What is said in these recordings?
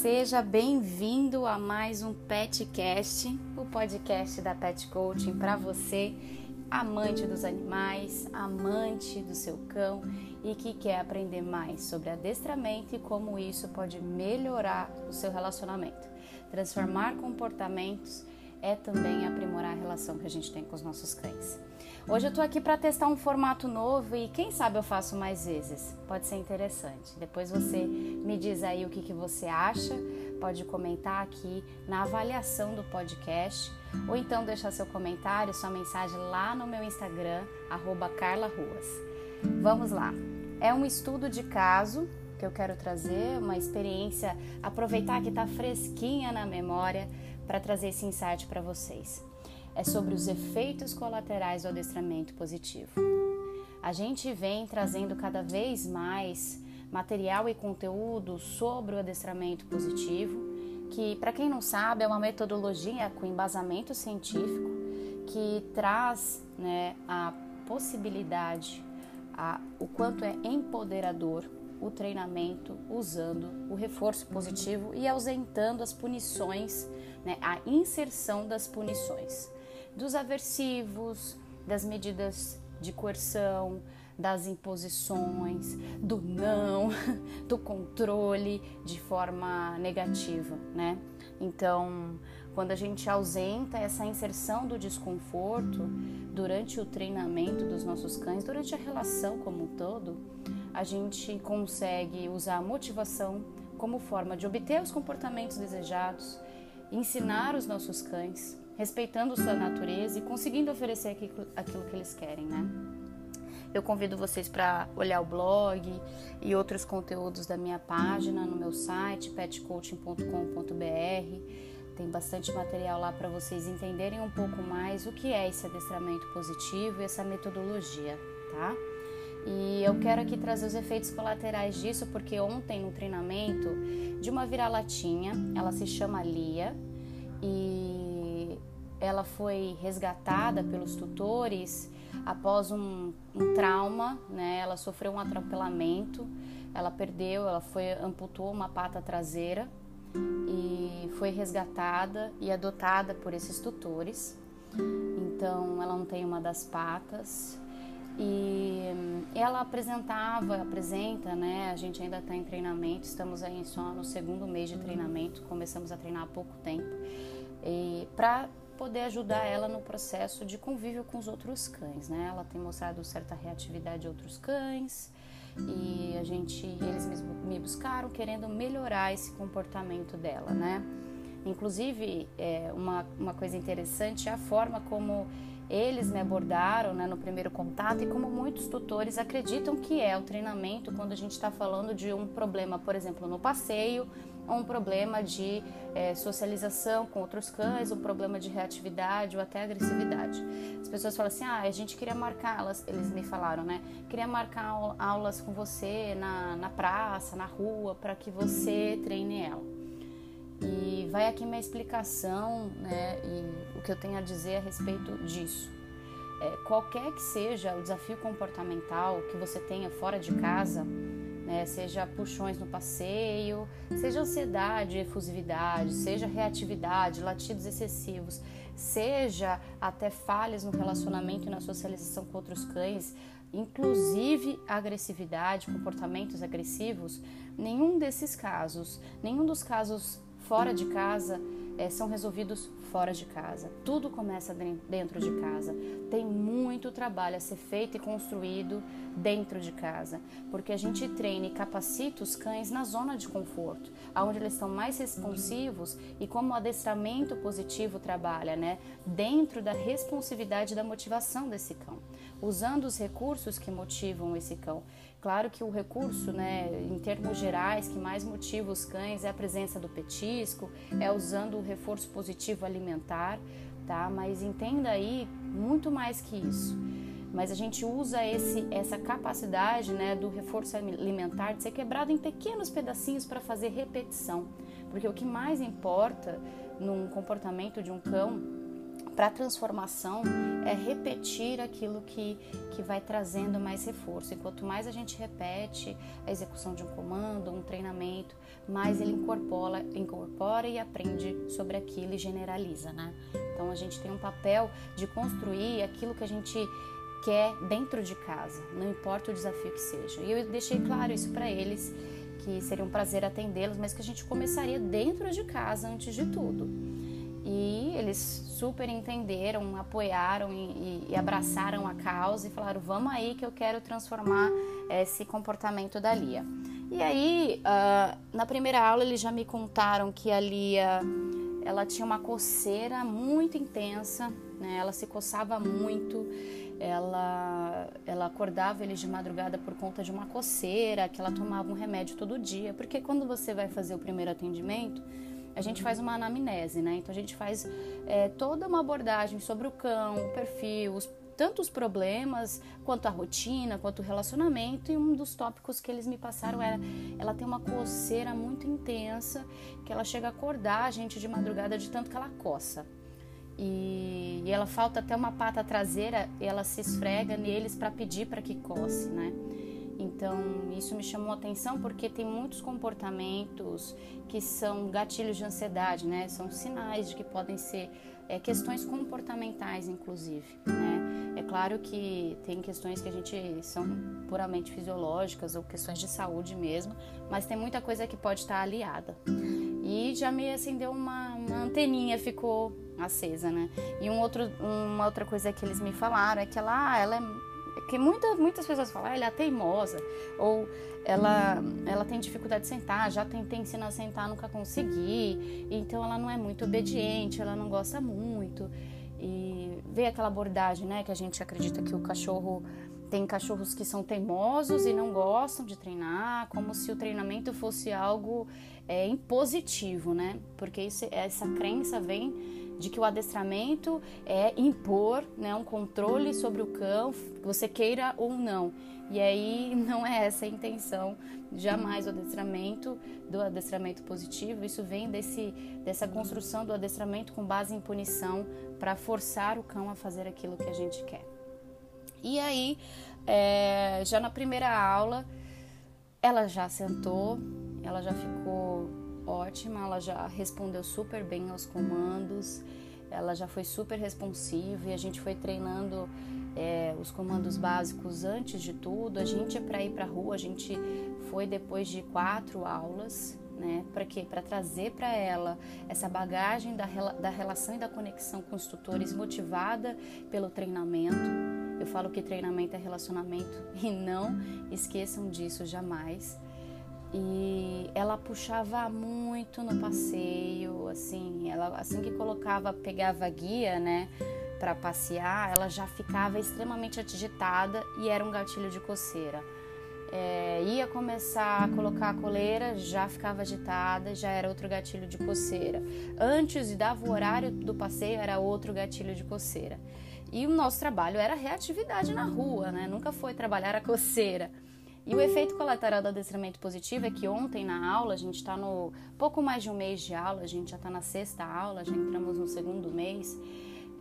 Seja bem-vindo a mais um Petcast, o podcast da Pet Coaching para você, amante dos animais, amante do seu cão e que quer aprender mais sobre adestramento e como isso pode melhorar o seu relacionamento, transformar comportamentos é também aprimorar a relação que a gente tem com os nossos cães. Hoje eu tô aqui para testar um formato novo e quem sabe eu faço mais vezes. Pode ser interessante. Depois você me diz aí o que, que você acha. Pode comentar aqui na avaliação do podcast ou então deixar seu comentário, sua mensagem lá no meu Instagram, @carla_ruas. Vamos lá. É um estudo de caso que eu quero trazer, uma experiência, aproveitar que está fresquinha na memória para trazer esse insight para vocês é sobre os efeitos colaterais do adestramento positivo. A gente vem trazendo cada vez mais material e conteúdo sobre o adestramento positivo, que, para quem não sabe, é uma metodologia com embasamento científico que traz né, a possibilidade, a, o quanto é empoderador o treinamento usando o reforço positivo e ausentando as punições, né, a inserção das punições dos aversivos, das medidas de coerção, das imposições, do não, do controle de forma negativa, né? Então, quando a gente ausenta essa inserção do desconforto durante o treinamento dos nossos cães, durante a relação como um todo, a gente consegue usar a motivação como forma de obter os comportamentos desejados, ensinar os nossos cães respeitando sua natureza e conseguindo oferecer aquilo, que eles querem, né? Eu convido vocês para olhar o blog e outros conteúdos da minha página no meu site petcoaching.com.br. Tem bastante material lá para vocês entenderem um pouco mais o que é esse adestramento positivo e essa metodologia, tá? E eu quero aqui trazer os efeitos colaterais disso, porque ontem no treinamento de uma vira-latinha, ela se chama Lia e ela foi resgatada pelos tutores após um, um, trauma, né? Ela sofreu um atropelamento, ela perdeu, ela foi amputou uma pata traseira e foi resgatada e adotada por esses tutores. Então, ela não tem uma das patas e ela apresentava, apresenta, né? A gente ainda está em treinamento, estamos aí só no segundo mês de treinamento, começamos a treinar há pouco tempo. Para poder ajudar ela no processo de convívio com os outros cães, né? Ela tem mostrado certa reatividade a outros cães e a gente, eles me buscaram querendo melhorar esse comportamento dela, né? Inclusive, é, uma, uma coisa interessante é a forma como eles me abordaram né, no primeiro contato e como muitos tutores acreditam que é o treinamento quando a gente está falando de um problema, por exemplo, no passeio ou um problema de é, socialização com outros cães, um problema de reatividade ou até agressividade. As pessoas falam assim: ah, a gente queria marcar, elas, eles me falaram, né? Queria marcar aulas com você na, na praça, na rua, para que você treine ela. E vai aqui minha explicação, né? E o que eu tenho a dizer a respeito disso. É, qualquer que seja o desafio comportamental que você tenha fora de casa, né? seja puxões no passeio, seja ansiedade, efusividade, seja reatividade, latidos excessivos, seja até falhas no relacionamento e na socialização com outros cães, inclusive agressividade, comportamentos agressivos, nenhum desses casos, nenhum dos casos fora de casa é, são resolvidos fora de casa. Tudo começa dentro de casa. Tem muito trabalho a ser feito e construído dentro de casa, porque a gente treina e capacita os cães na zona de conforto, aonde eles estão mais responsivos e como o adestramento positivo trabalha, né? Dentro da responsividade da motivação desse cão, usando os recursos que motivam esse cão. Claro que o recurso, né, em termos gerais, que mais motiva os cães é a presença do petisco, é usando o reforço positivo alimentar, tá? Mas entenda aí muito mais que isso. Mas a gente usa esse, essa capacidade, né, do reforço alimentar de ser quebrado em pequenos pedacinhos para fazer repetição, porque o que mais importa num comportamento de um cão para transformação é repetir aquilo que, que vai trazendo mais reforço. E quanto mais a gente repete a execução de um comando, um treinamento, mais ele incorpora, incorpora e aprende sobre aquilo e generaliza, né? Então a gente tem um papel de construir aquilo que a gente quer dentro de casa, não importa o desafio que seja. E eu deixei claro isso para eles, que seria um prazer atendê-los, mas que a gente começaria dentro de casa antes de tudo. E eles super entenderam, apoiaram e, e, abraçaram a causa e falaram: vamos aí que eu quero transformar esse comportamento da Lia. E aí, uh, na primeira aula, eles já me contaram que a Lia ela tinha uma coceira muito intensa, né? ela se coçava muito, ela, ela acordava eles de madrugada por conta de uma coceira, que ela tomava um remédio todo dia, porque quando você vai fazer o primeiro atendimento, a gente faz uma anamnese, né? Então a gente faz é, toda uma abordagem sobre o cão, o perfil, os, tanto os problemas, quanto a rotina, quanto o relacionamento. E um dos tópicos que eles me passaram era: ela tem uma coceira muito intensa, que ela chega a acordar a gente de madrugada de tanto que ela coça. E, e ela falta até uma pata traseira, ela se esfrega neles para pedir para que coce, né? Então, isso me chamou a atenção porque tem muitos comportamentos que são gatilhos de ansiedade, né? São sinais de que podem ser é, questões comportamentais, inclusive, né? É claro que tem questões que a gente são puramente fisiológicas ou questões de saúde mesmo, mas tem muita coisa que pode estar aliada. E já me acendeu uma, uma anteninha, ficou acesa, né? E um outro, uma outra coisa que eles me falaram é que ela, ah, ela é porque muitas, muitas pessoas falam, ah, ela é teimosa, ou ela, ela tem dificuldade de sentar, já tentei ensinar a sentar, nunca consegui, então ela não é muito obediente, ela não gosta muito. E ver aquela abordagem, né, que a gente acredita que o cachorro tem cachorros que são teimosos e não gostam de treinar, como se o treinamento fosse algo é, impositivo, né? Porque isso, essa crença vem de que o adestramento é impor né, um controle sobre o cão, você queira ou não. E aí não é essa a intenção, jamais o adestramento do adestramento positivo. Isso vem desse, dessa construção do adestramento com base em punição para forçar o cão a fazer aquilo que a gente quer. E aí, é, já na primeira aula, ela já sentou, ela já ficou ótima, ela já respondeu super bem aos comandos, ela já foi super responsiva e a gente foi treinando é, os comandos básicos antes de tudo. A gente é para ir para a rua, a gente foi depois de quatro aulas, né? Para quê? Para trazer para ela essa bagagem da, da relação e da conexão com os tutores motivada pelo treinamento. Eu falo que treinamento é relacionamento e não esqueçam disso jamais. E ela puxava muito no passeio, assim, ela assim que colocava, pegava guia, né, para passear, ela já ficava extremamente agitada e era um gatilho de coceira. É, ia começar a colocar a coleira, já ficava agitada, já era outro gatilho de coceira. Antes dava o horário do passeio, era outro gatilho de coceira. E o nosso trabalho era reatividade na rua, né? Nunca foi trabalhar a coceira. E o efeito colateral do adestramento positivo é que ontem na aula, a gente está no pouco mais de um mês de aula, a gente já está na sexta aula, já entramos no segundo mês.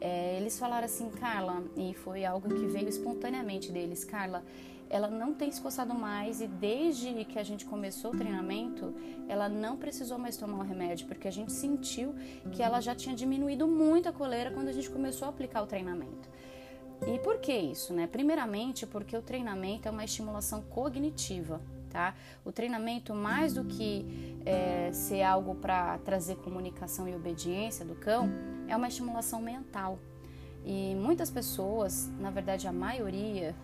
É, eles falaram assim, Carla, e foi algo que veio espontaneamente deles, Carla, ela não tem se coçado mais e desde que a gente começou o treinamento, ela não precisou mais tomar o remédio, porque a gente sentiu que ela já tinha diminuído muito a coleira quando a gente começou a aplicar o treinamento. E por que isso, né? Primeiramente, porque o treinamento é uma estimulação cognitiva, tá? O treinamento, mais do que é, ser algo para trazer comunicação e obediência do cão, é uma estimulação mental. E muitas pessoas, na verdade a maioria,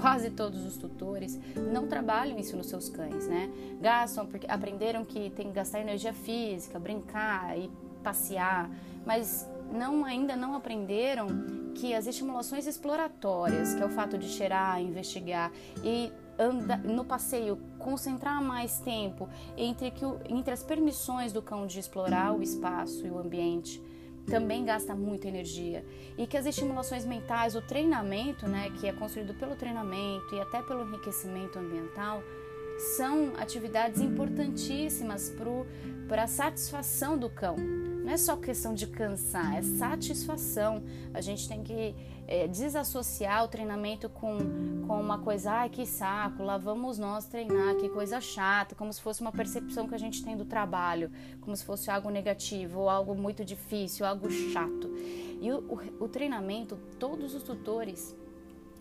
quase todos os tutores, não trabalham isso nos seus cães, né? Gastam porque aprenderam que tem que gastar energia física, brincar e passear, mas não ainda não aprenderam que as estimulações exploratórias, que é o fato de cheirar, investigar e no passeio concentrar mais tempo entre, que o, entre as permissões do cão de explorar o espaço e o ambiente, também gasta muita energia. E que as estimulações mentais, o treinamento, né, que é construído pelo treinamento e até pelo enriquecimento ambiental, são atividades importantíssimas para a satisfação do cão não é só questão de cansar, é satisfação. A gente tem que é, desassociar o treinamento com, com uma coisa, ai que saco, lá vamos nós treinar, que coisa chata, como se fosse uma percepção que a gente tem do trabalho, como se fosse algo negativo, ou algo muito difícil, algo chato. E o, o, o treinamento, todos os tutores,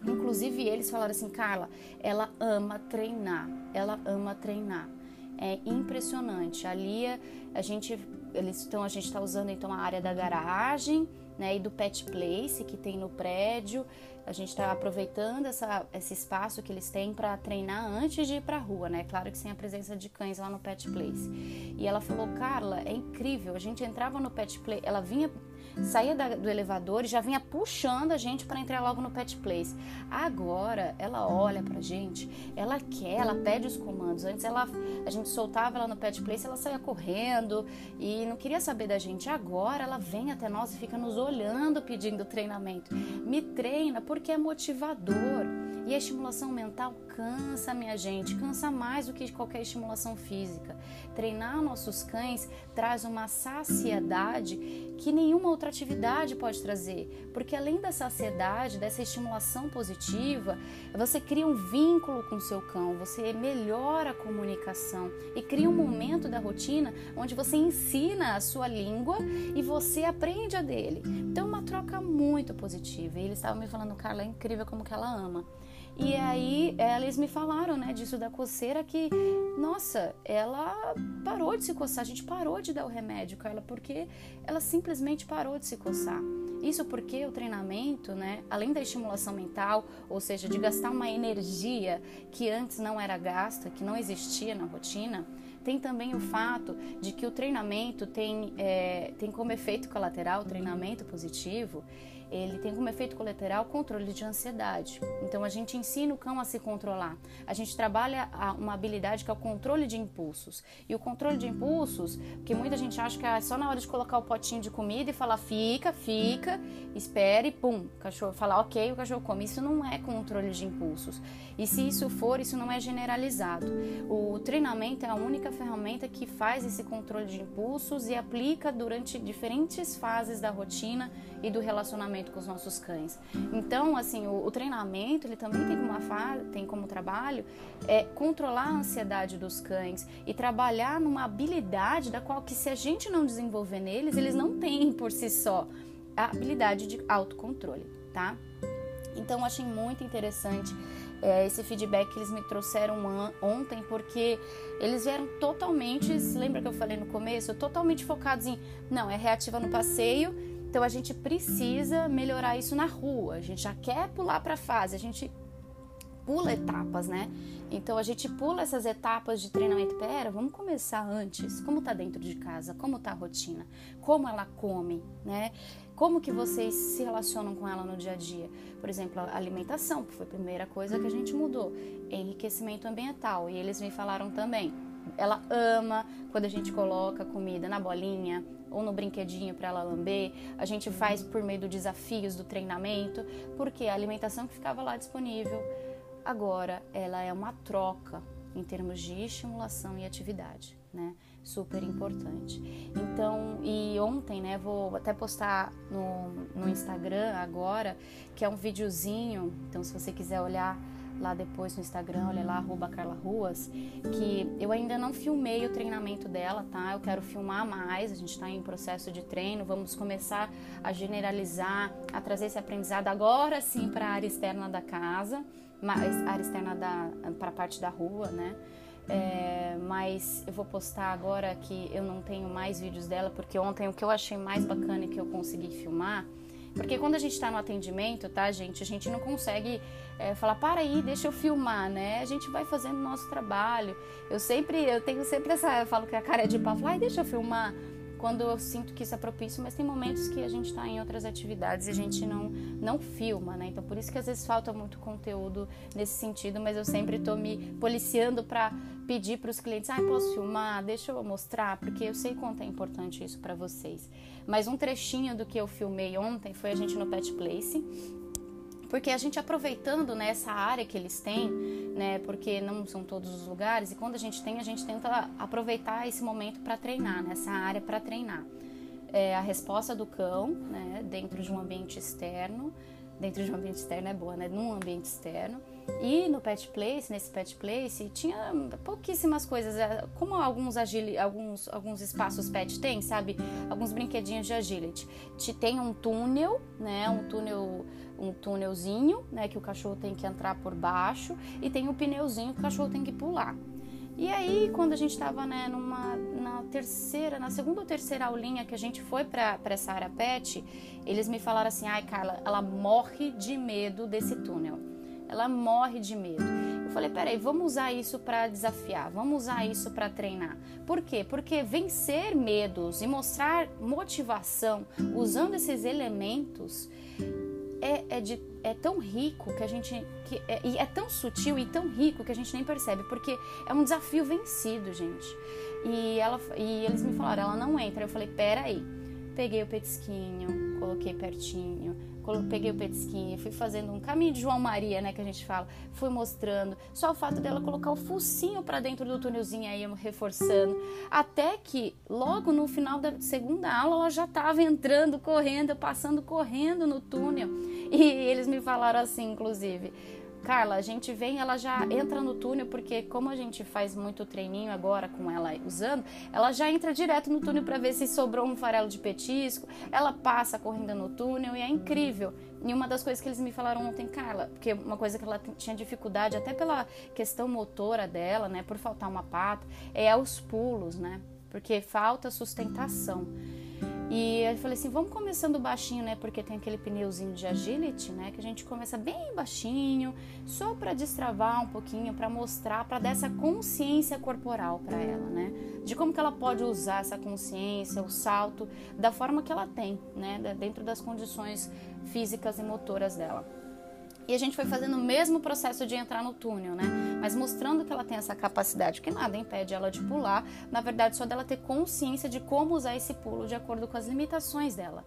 inclusive eles falaram assim, Carla, ela ama treinar, ela ama treinar. É impressionante. Ali a gente, eles, então a gente está usando então a área da garagem, né, e do pet place que tem no prédio. A gente está aproveitando essa, esse espaço que eles têm para treinar antes de ir para a rua, né? Claro que sem a presença de cães lá no pet place. E ela falou, Carla, é incrível. A gente entrava no pet place, ela vinha saía da, do elevador e já vinha puxando a gente para entrar logo no pet place. Agora ela olha pra gente, ela quer, ela pede os comandos. Antes ela a gente soltava ela no pet place, ela saía correndo e não queria saber da gente. Agora ela vem até nós e fica nos olhando pedindo treinamento. Me treina porque é motivador. E a estimulação mental cansa, minha gente, cansa mais do que qualquer estimulação física. Treinar nossos cães traz uma saciedade que nenhuma outra atividade pode trazer, porque além da saciedade, dessa estimulação positiva, você cria um vínculo com o seu cão, você melhora a comunicação e cria um momento da rotina onde você ensina a sua língua e você aprende a dele. Então, é uma troca muito positiva. E eles estavam me falando, Carla, é incrível como que ela ama. E aí eles me falaram, né, disso da coceira que, nossa, ela parou de se coçar, a gente parou de dar o remédio com ela porque ela simplesmente parou de se coçar. Isso porque o treinamento, né, além da estimulação mental, ou seja, de gastar uma energia que antes não era gasta, que não existia na rotina, tem também o fato de que o treinamento tem, é, tem como efeito colateral, o treinamento positivo, ele tem como efeito colateral controle de ansiedade. Então a gente ensina o cão a se controlar. A gente trabalha uma habilidade que é o controle de impulsos. E o controle de impulsos, que muita gente acha que é só na hora de colocar o potinho de comida e falar fica, fica, espere, pum, o cachorro falar ok, o cachorro come. Isso não é controle de impulsos. E se isso for, isso não é generalizado. O treinamento é a única ferramenta que faz esse controle de impulsos e aplica durante diferentes fases da rotina e do relacionamento com os nossos cães. Então, assim, o, o treinamento ele também tem como, tem como trabalho é, controlar a ansiedade dos cães e trabalhar numa habilidade da qual que se a gente não desenvolver neles, eles não têm por si só a habilidade de autocontrole, tá? Então, achei muito interessante é, esse feedback que eles me trouxeram ontem, porque eles vieram totalmente, lembra que eu falei no começo, totalmente focados em, não, é reativa no passeio, então a gente precisa melhorar isso na rua. A gente já quer pular para a fase, a gente pula etapas, né? Então a gente pula essas etapas de treinamento. Pera, vamos começar antes. Como tá dentro de casa? Como tá a rotina? Como ela come, né? Como que vocês se relacionam com ela no dia a dia? Por exemplo, a alimentação, que foi a primeira coisa que a gente mudou. Enriquecimento ambiental. E eles me falaram também. Ela ama quando a gente coloca comida na bolinha, ou no brinquedinho para ela lamber. A gente faz por meio dos desafios do treinamento, porque a alimentação que ficava lá disponível agora ela é uma troca em termos de estimulação e atividade, né? Super importante. Então, e ontem, né, vou até postar no, no Instagram agora, que é um videozinho, então se você quiser olhar lá depois no Instagram, olha lá, arroba Carla Ruas, que eu ainda não filmei o treinamento dela, tá? Eu quero filmar mais, a gente está em processo de treino, vamos começar a generalizar, a trazer esse aprendizado agora sim para a área externa da casa, mais área externa para a parte da rua, né? É, mas eu vou postar agora que eu não tenho mais vídeos dela, porque ontem o que eu achei mais bacana e que eu consegui filmar porque quando a gente está no atendimento, tá, gente, a gente não consegue é, falar, para aí, deixa eu filmar, né? A gente vai fazendo o nosso trabalho. Eu sempre, eu tenho sempre essa, eu falo que a cara é de pau, ai, deixa eu filmar quando eu sinto que isso é propício, mas tem momentos que a gente está em outras atividades e a gente não, não filma, né? Então por isso que às vezes falta muito conteúdo nesse sentido, mas eu sempre estou me policiando para pedir para os clientes, ah, posso filmar, deixa eu mostrar, porque eu sei quanto é importante isso para vocês. Mas um trechinho do que eu filmei ontem foi a gente no Pet Place, porque a gente aproveitando né, área que eles têm, né, porque não são todos os lugares, e quando a gente tem, a gente tenta aproveitar esse momento para treinar, nessa área para treinar. é, a resposta do cão, né, dentro de um ambiente externo. Dentro de um ambiente externo é boa, né? Num ambiente externo. E no Pet Place, nesse Pet Place, tinha pouquíssimas coisas, é, como alguns, agili, alguns, alguns espaços pet tem, sabe? Alguns brinquedinhos de agility. Tem um túnel, né? Um túnel, um túnelzinho, né? Que o cachorro tem que entrar por baixo e tem o um pneuzinho que o cachorro tem que pular. E aí, quando a gente estava né, numa, na terceira, na segunda ou terceira aulinha que a gente foi para essa área pet, eles me falaram assim: ai, Carla, ela morre de medo desse túnel. Ela morre de medo. Eu falei: peraí, vamos usar isso para desafiar, vamos usar isso para treinar. Por quê? Porque vencer medos e mostrar motivação usando esses elementos é, é, de, é tão rico que a gente. Que é, e é tão sutil e tão rico que a gente nem percebe, porque é um desafio vencido, gente. E, ela, e eles me falaram, ela não entra. Eu falei, peraí. Peguei o petisquinho, coloquei pertinho, peguei o petisquinho, fui fazendo um caminho de João Maria, né, que a gente fala, fui mostrando. Só o fato dela colocar o focinho para dentro do túnelzinho aí, reforçando. Até que logo no final da segunda aula ela já estava entrando, correndo, passando correndo no túnel. E eles me falaram assim, inclusive. Carla, a gente vem, ela já entra no túnel, porque como a gente faz muito treininho agora com ela usando, ela já entra direto no túnel para ver se sobrou um farelo de petisco, ela passa correndo no túnel e é incrível. E uma das coisas que eles me falaram ontem, Carla, porque uma coisa que ela tinha dificuldade, até pela questão motora dela, né, por faltar uma pata, é os pulos, né, porque falta sustentação. E eu falei assim, vamos começando baixinho, né? Porque tem aquele pneuzinho de agility, né? Que a gente começa bem baixinho, só para destravar um pouquinho, para mostrar, para dar essa consciência corporal para ela, né? De como que ela pode usar essa consciência, o salto, da forma que ela tem, né? Dentro das condições físicas e motoras dela. E a gente foi fazendo o mesmo processo de entrar no túnel, né? Mas mostrando que ela tem essa capacidade, que nada impede ela de pular, na verdade, só dela ter consciência de como usar esse pulo de acordo com as limitações dela.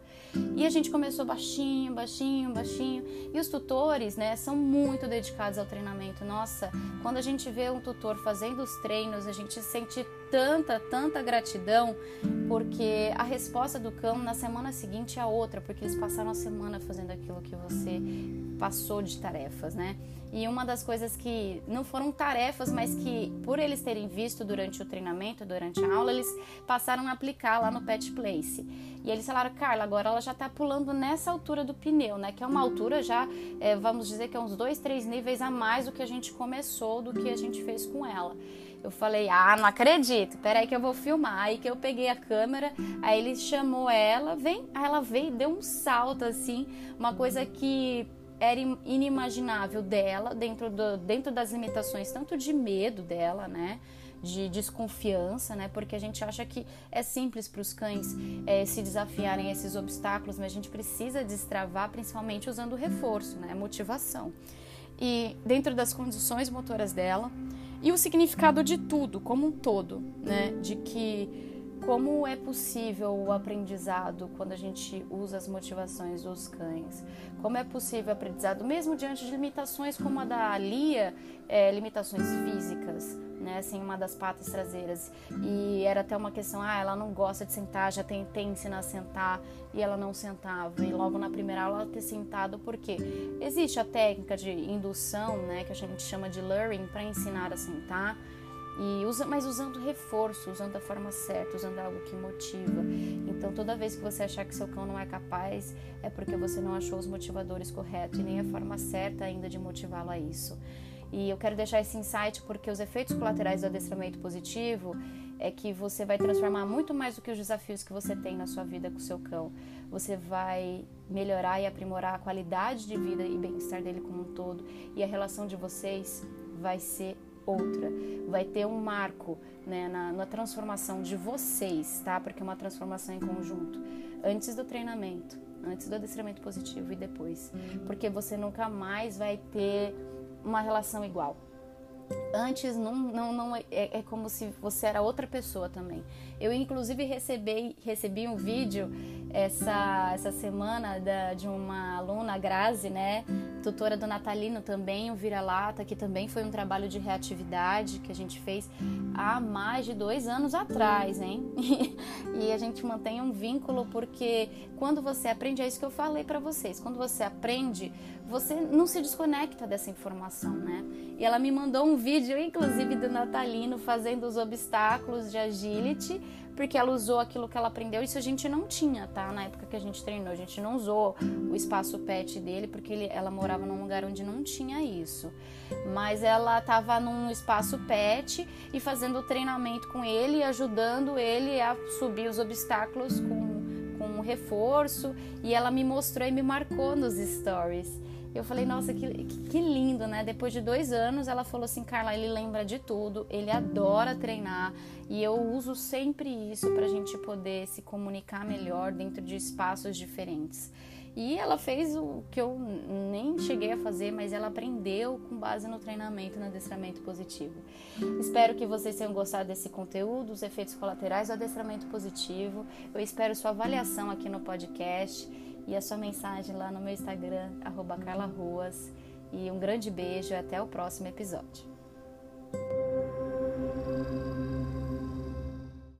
E a gente começou baixinho, baixinho, baixinho. E os tutores, né, são muito dedicados ao treinamento. Nossa, quando a gente vê um tutor fazendo os treinos, a gente sente tanta, tanta gratidão, porque a resposta do cão na semana seguinte é outra, porque eles passaram a semana fazendo aquilo que você passou de tarefas, né? E uma das coisas que não foram tarefas, mas que por eles terem visto durante o treinamento, durante a aula, eles passaram a aplicar lá no Pet Place. E eles falaram, Carla, agora ela já tá pulando nessa altura do pneu, né? Que é uma altura já, é, vamos dizer que é uns dois, três níveis a mais do que a gente começou, do que a gente fez com ela. Eu falei, ah, não acredito, peraí que eu vou filmar. Aí que eu peguei a câmera, aí ele chamou ela, vem, aí ela veio e deu um salto assim, uma coisa que era inimaginável dela, dentro, do, dentro das limitações, tanto de medo dela, né? De desconfiança, né? Porque a gente acha que é simples para os cães é, se desafiarem a esses obstáculos, mas a gente precisa destravar, principalmente usando reforço, né? Motivação. E dentro das condições motoras dela e o significado de tudo, como um todo, né? De que como é possível o aprendizado quando a gente usa as motivações dos cães? Como é possível o aprendizado mesmo diante de limitações como a da Lia, é, limitações físicas, né? Assim, uma das patas traseiras. E era até uma questão, ah, ela não gosta de sentar, já tentei ensinar a sentar e ela não sentava. E logo na primeira aula ela ter sentado, porque existe a técnica de indução, né, que a gente chama de luring, para ensinar a sentar e usa, mas usando reforço, usando da forma certa, usando algo que motiva. Então, toda vez que você achar que seu cão não é capaz, é porque você não achou os motivadores corretos e nem a forma certa ainda de motivá-lo a isso. E eu quero deixar esse insight porque os efeitos colaterais do adestramento positivo é que você vai transformar muito mais do que os desafios que você tem na sua vida com o seu cão. Você vai melhorar e aprimorar a qualidade de vida e bem-estar dele como um todo, e a relação de vocês vai ser outra. Vai ter um marco né, na, na transformação de vocês, tá? Porque é uma transformação em conjunto. Antes do treinamento, antes do adestramento positivo e depois. Porque você nunca mais vai ter uma relação igual. Antes não, não, não é, é, como se você era outra pessoa também. Eu inclusive recebi, recebi um vídeo essa, essa semana da, de uma aluna, Grazi, né, tutora do Natalino também, o Vira-Lata, que também foi um trabalho de reatividade que a gente fez há mais de dois anos atrás, hein? e a gente mantém um vínculo porque quando você aprende, é isso que eu falei para vocês, quando você aprende, você não se desconecta dessa informação, né? E ela me mandou um vídeo, inclusive, do Natalino fazendo os obstáculos de agility porque ela usou aquilo que ela aprendeu. Isso a gente não tinha, tá? Na época que a gente treinou, a gente não usou o espaço pet dele, porque ele, ela morava num lugar onde não tinha isso. Mas ela estava num espaço pet e fazendo treinamento com ele, ajudando ele a subir os obstáculos com, com um reforço. E ela me mostrou e me marcou nos stories. Eu falei, nossa, que, que lindo, né? Depois de dois anos, ela falou assim, Carla, ele lembra de tudo, ele adora treinar e eu uso sempre isso para a gente poder se comunicar melhor dentro de espaços diferentes. E ela fez o que eu nem cheguei a fazer, mas ela aprendeu com base no treinamento, no adestramento positivo. Espero que vocês tenham gostado desse conteúdo, os efeitos colaterais do adestramento positivo. Eu espero sua avaliação aqui no podcast e a sua mensagem lá no meu Instagram, arroba Carla Ruas. E um grande beijo e até o próximo episódio.